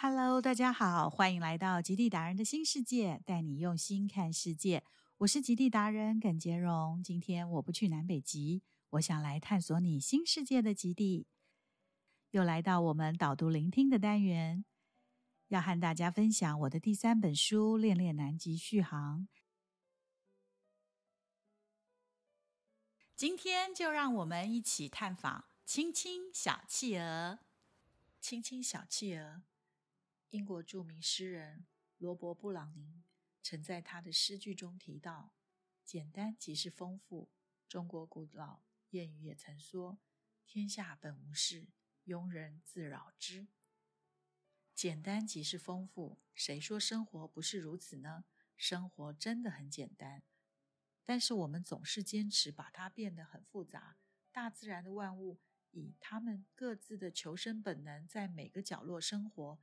Hello，大家好，欢迎来到极地达人的新世界，带你用心看世界。我是极地达人耿杰荣。今天我不去南北极，我想来探索你新世界的极地。又来到我们导读聆听的单元，要和大家分享我的第三本书《恋恋南极续航》。今天就让我们一起探访青青小企鹅。青青小企鹅。英国著名诗人罗伯·布朗宁曾在他的诗句中提到：“简单即是丰富。”中国古老谚语也曾说：“天下本无事，庸人自扰之。”简单即是丰富，谁说生活不是如此呢？生活真的很简单，但是我们总是坚持把它变得很复杂。大自然的万物以他们各自的求生本能，在每个角落生活。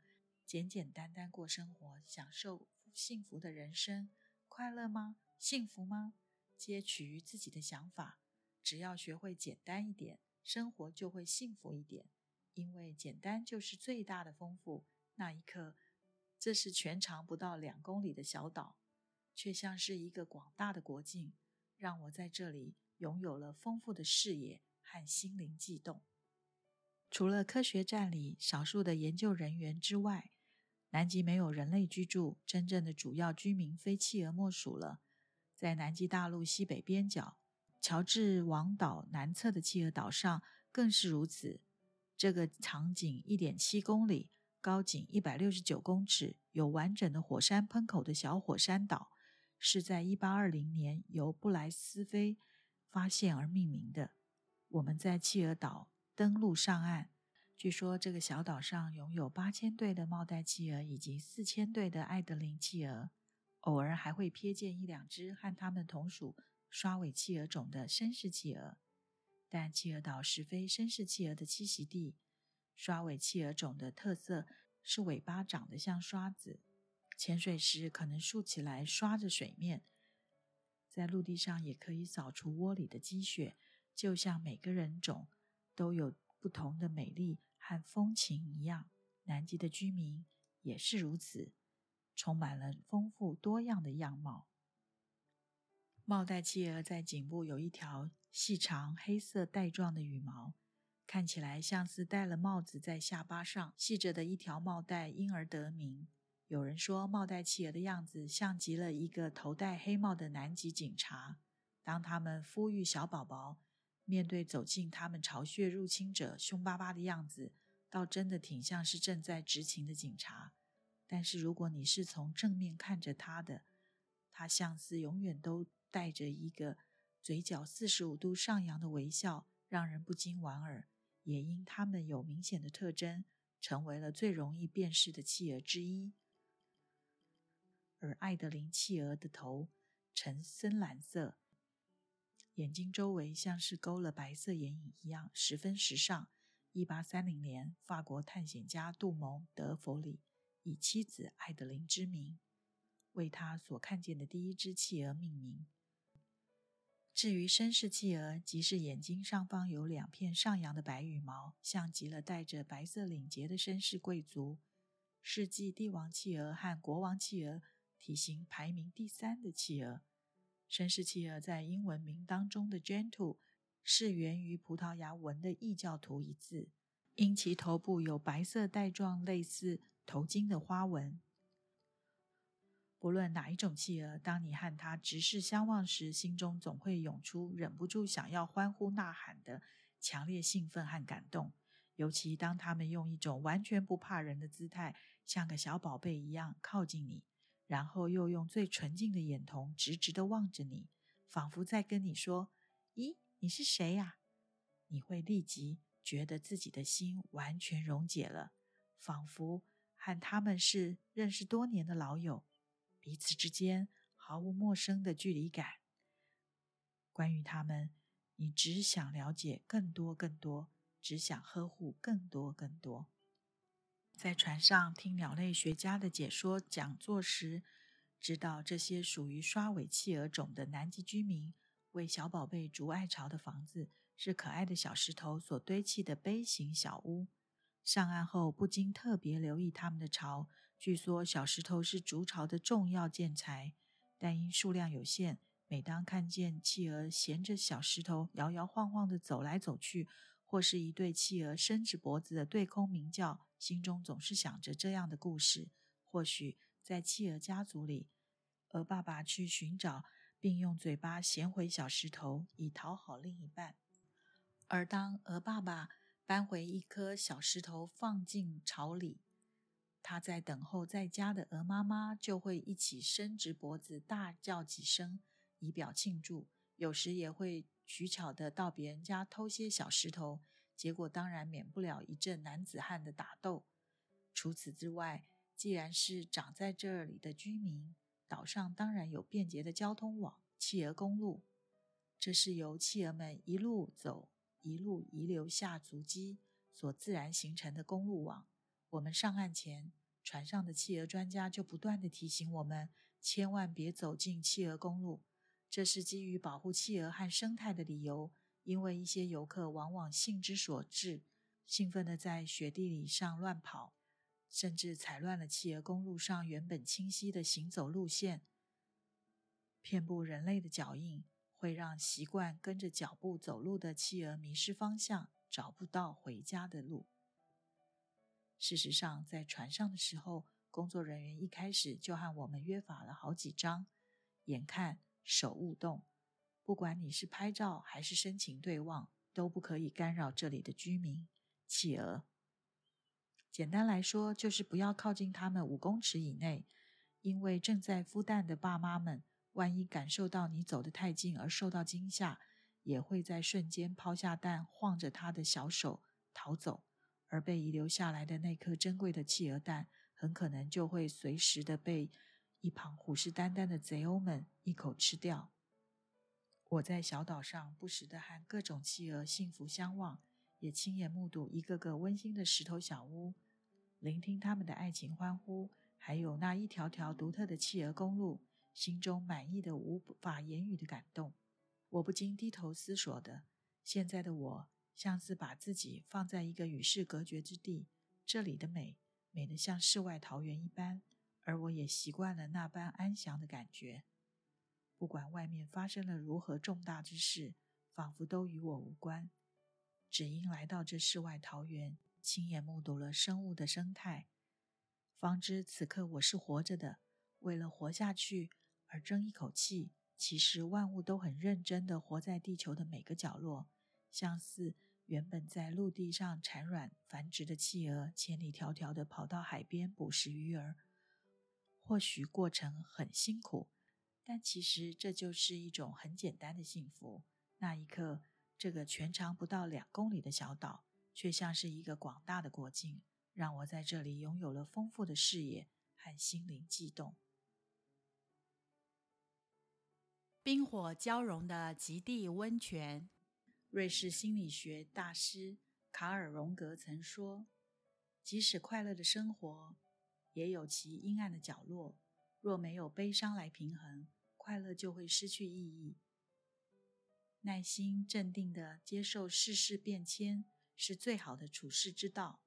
简简单单过生活，享受幸福的人生，快乐吗？幸福吗？皆取于自己的想法。只要学会简单一点，生活就会幸福一点。因为简单就是最大的丰富。那一刻，这是全长不到两公里的小岛，却像是一个广大的国境，让我在这里拥有了丰富的视野和心灵悸动。除了科学站里少数的研究人员之外，南极没有人类居住，真正的主要居民非企鹅莫属了。在南极大陆西北边角，乔治王岛南侧的企鹅岛上更是如此。这个长仅一点七公里、高仅一百六十九公尺、有完整的火山喷口的小火山岛，是在一八二零年由布莱斯菲发现而命名的。我们在企鹅岛登陆上岸。据说这个小岛上拥有八千对的帽带企鹅以及四千对的爱德林企鹅，偶尔还会瞥见一两只和它们同属刷尾企鹅种的绅士企鹅。但企鹅岛实非绅士企鹅的栖息地。刷尾企鹅种的特色是尾巴长得像刷子，潜水时可能竖起来刷着水面，在陆地上也可以扫除窝里的积雪，就像每个人种都有。不同的美丽和风情一样，南极的居民也是如此，充满了丰富多样的样貌。帽带企鹅在颈部有一条细长黑色带状的羽毛，看起来像是戴了帽子在下巴上系着的一条帽带，因而得名。有人说，帽带企鹅的样子像极了一个头戴黑帽的南极警察，当他们孵育小宝宝。面对走进他们巢穴入侵者凶巴巴的样子，倒真的挺像是正在执勤的警察。但是如果你是从正面看着他的，他像是永远都带着一个嘴角四十五度上扬的微笑，让人不禁莞尔。也因他们有明显的特征，成为了最容易辨识的企鹅之一。而爱德林企鹅的头呈深蓝色。眼睛周围像是勾了白色眼影一样，十分时尚。一八三零年，法国探险家杜蒙·德弗里以妻子艾德琳之名，为他所看见的第一只企鹅命名。至于绅士企鹅，即是眼睛上方有两片上扬的白羽毛，像极了戴着白色领结的绅士贵族。是继帝王企鹅和国王企鹅体型排名第三的企鹅。绅士企鹅在英文名当中的 “gentle” 是源于葡萄牙文的异教徒一字，因其头部有白色带状类似头巾的花纹。不论哪一种企鹅，当你和它直视相望时，心中总会涌出忍不住想要欢呼呐喊的强烈兴奋和感动。尤其当它们用一种完全不怕人的姿态，像个小宝贝一样靠近你。然后又用最纯净的眼瞳直直的望着你，仿佛在跟你说：“咦，你是谁呀？”你会立即觉得自己的心完全溶解了，仿佛和他们是认识多年的老友，彼此之间毫无陌生的距离感。关于他们，你只想了解更多更多，只想呵护更多更多。在船上听鸟类学家的解说讲座时，知道这些属于刷尾企鹅种的南极居民为小宝贝筑爱巢的房子是可爱的小石头所堆砌的杯形小屋。上岸后不禁特别留意他们的巢。据说小石头是筑巢的重要建材，但因数量有限，每当看见企鹅衔着小石头摇摇晃晃地走来走去，或是一对企鹅伸直脖子的对空鸣叫，心中总是想着这样的故事：或许在企鹅家族里，鹅爸爸去寻找，并用嘴巴衔回小石头，以讨好另一半；而当鹅爸爸搬回一颗小石头放进巢里，他在等候在家的鹅妈妈就会一起伸直脖子大叫几声，以表庆祝。有时也会取巧的到别人家偷些小石头，结果当然免不了一阵男子汉的打斗。除此之外，既然是长在这里的居民，岛上当然有便捷的交通网——企鹅公路。这是由企鹅们一路走一路遗留下足迹所自然形成的公路网。我们上岸前，船上的企鹅专家就不断地提醒我们，千万别走进企鹅公路。这是基于保护企鹅和生态的理由，因为一些游客往往兴之所至，兴奋地在雪地里上乱跑，甚至踩乱了企鹅公路上原本清晰的行走路线。遍布人类的脚印，会让习惯跟着脚步走路的企鹅迷失方向，找不到回家的路。事实上，在船上的时候，工作人员一开始就和我们约法了好几章：眼看、手勿动。不管你是拍照还是深情对望，都不可以干扰这里的居民——企鹅。简单来说，就是不要靠近它们五公尺以内，因为正在孵蛋的爸妈们，万一感受到你走得太近而受到惊吓，也会在瞬间抛下蛋，晃着他的小手逃走。而被遗留下来的那颗珍贵的企鹅蛋，很可能就会随时的被一旁虎视眈眈的贼鸥们一口吃掉。我在小岛上不时的和各种企鹅幸福相望，也亲眼目睹一个个温馨的石头小屋，聆听他们的爱情欢呼，还有那一条条独特的企鹅公路，心中满意的无法言语的感动。我不禁低头思索的，现在的我。像是把自己放在一个与世隔绝之地，这里的美，美得像世外桃源一般，而我也习惯了那般安详的感觉。不管外面发生了如何重大之事，仿佛都与我无关，只因来到这世外桃源，亲眼目睹了生物的生态，方知此刻我是活着的。为了活下去而争一口气，其实万物都很认真地活在地球的每个角落。相似，原本在陆地上产卵繁殖的企鹅，千里迢迢地跑到海边捕食鱼儿。或许过程很辛苦，但其实这就是一种很简单的幸福。那一刻，这个全长不到两公里的小岛，却像是一个广大的国境，让我在这里拥有了丰富的视野和心灵悸动。冰火交融的极地温泉。瑞士心理学大师卡尔·荣格曾说：“即使快乐的生活，也有其阴暗的角落。若没有悲伤来平衡，快乐就会失去意义。耐心、镇定地接受世事变迁，是最好的处世之道。”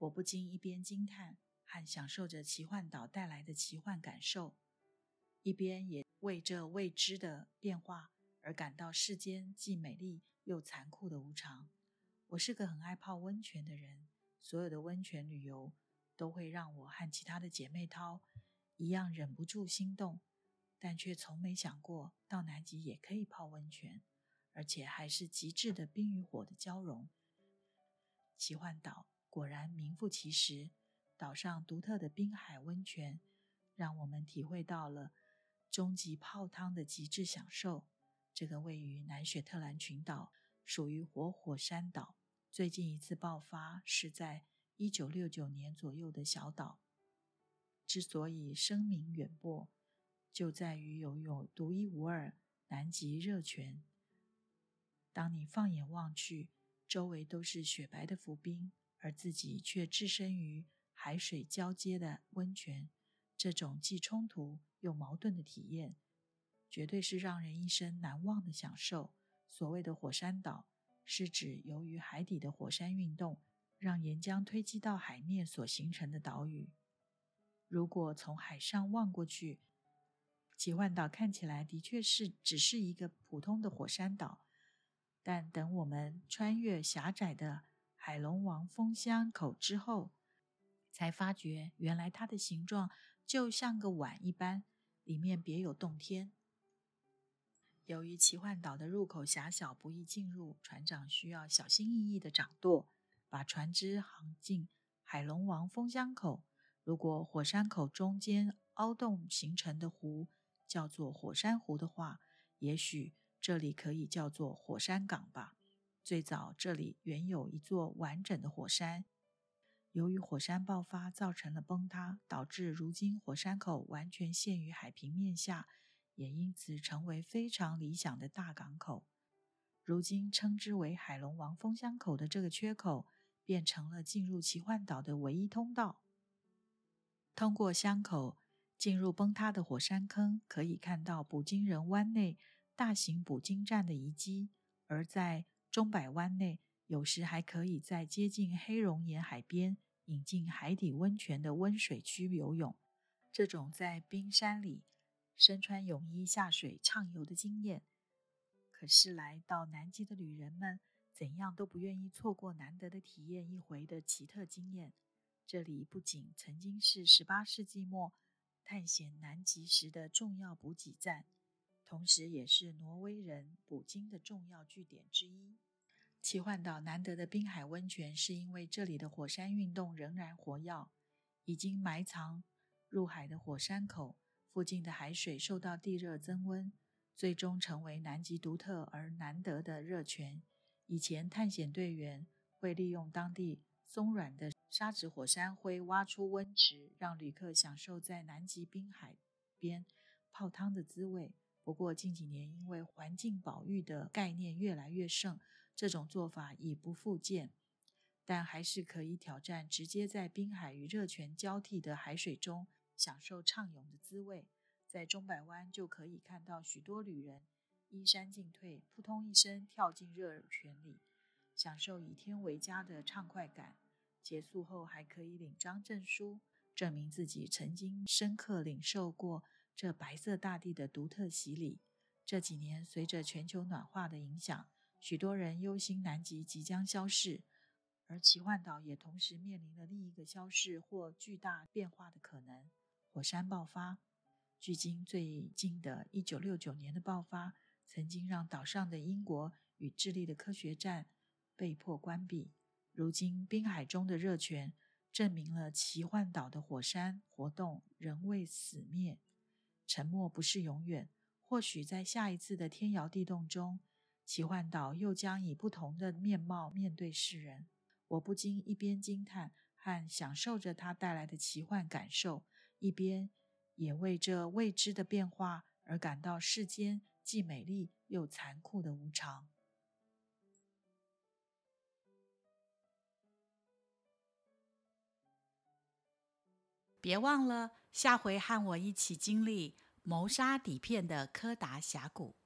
我不禁一边惊叹和享受着奇幻岛带来的奇幻感受，一边也为这未知的变化而感到世间既美丽。又残酷的无常。我是个很爱泡温泉的人，所有的温泉旅游都会让我和其他的姐妹淘一样忍不住心动，但却从没想过到南极也可以泡温泉，而且还是极致的冰与火的交融。奇幻岛果然名副其实，岛上独特的滨海温泉让我们体会到了终极泡汤的极致享受。这个位于南雪特兰群岛、属于活火山岛，最近一次爆发是在一九六九年左右的小岛。之所以声名远播，就在于有有独一无二南极热泉。当你放眼望去，周围都是雪白的浮冰，而自己却置身于海水交接的温泉，这种既冲突又矛盾的体验。绝对是让人一生难忘的享受。所谓的火山岛，是指由于海底的火山运动，让岩浆堆积到海面所形成的岛屿。如果从海上望过去，奇幻岛看起来的确是只是一个普通的火山岛。但等我们穿越狭窄的海龙王风箱口之后，才发觉原来它的形状就像个碗一般，里面别有洞天。由于奇幻岛的入口狭小，不易进入，船长需要小心翼翼的掌舵，把船只航进海龙王风箱口。如果火山口中间凹洞形成的湖叫做火山湖的话，也许这里可以叫做火山港吧。最早这里原有一座完整的火山，由于火山爆发造成了崩塌，导致如今火山口完全陷于海平面下。也因此成为非常理想的大港口。如今称之为海龙王风箱口的这个缺口，变成了进入奇幻岛的唯一通道。通过箱口进入崩塌的火山坑，可以看到捕鲸人湾内大型捕鲸站的遗迹；而在中百湾内，有时还可以在接近黑熔岩海边引进海底温泉的温水区游泳。这种在冰山里。身穿泳衣下水畅游的经验，可是来到南极的旅人们怎样都不愿意错过难得的体验一回的奇特经验。这里不仅曾经是18世纪末探险南极时的重要补给站，同时也是挪威人捕鲸的重要据点之一。奇幻岛难得的滨海温泉，是因为这里的火山运动仍然活跃，已经埋藏入海的火山口。附近的海水受到地热增温，最终成为南极独特而难得的热泉。以前探险队员会利用当地松软的砂质火山灰挖出温池，让旅客享受在南极滨海边泡汤的滋味。不过近几年因为环境保育的概念越来越盛，这种做法已不复见。但还是可以挑战直接在滨海与热泉交替的海水中。享受畅泳的滋味，在中百湾就可以看到许多旅人依山进退，扑通一声跳进热泉里，享受以天为家的畅快感。结束后还可以领张证书，证明自己曾经深刻领受过这白色大地的独特洗礼。这几年，随着全球暖化的影响，许多人忧心南极即将消逝，而奇幻岛也同时面临了另一个消逝或巨大变化的可能。火山爆发，距今最近的一九六九年的爆发，曾经让岛上的英国与智利的科学站被迫关闭。如今，滨海中的热泉证明了奇幻岛的火山活动仍未死灭。沉默不是永远，或许在下一次的天摇地动中，奇幻岛又将以不同的面貌面对世人。我不禁一边惊叹和享受着它带来的奇幻感受。一边也为这未知的变化而感到世间既美丽又残酷的无常。别忘了下回和我一起经历谋杀底片的柯达峡谷。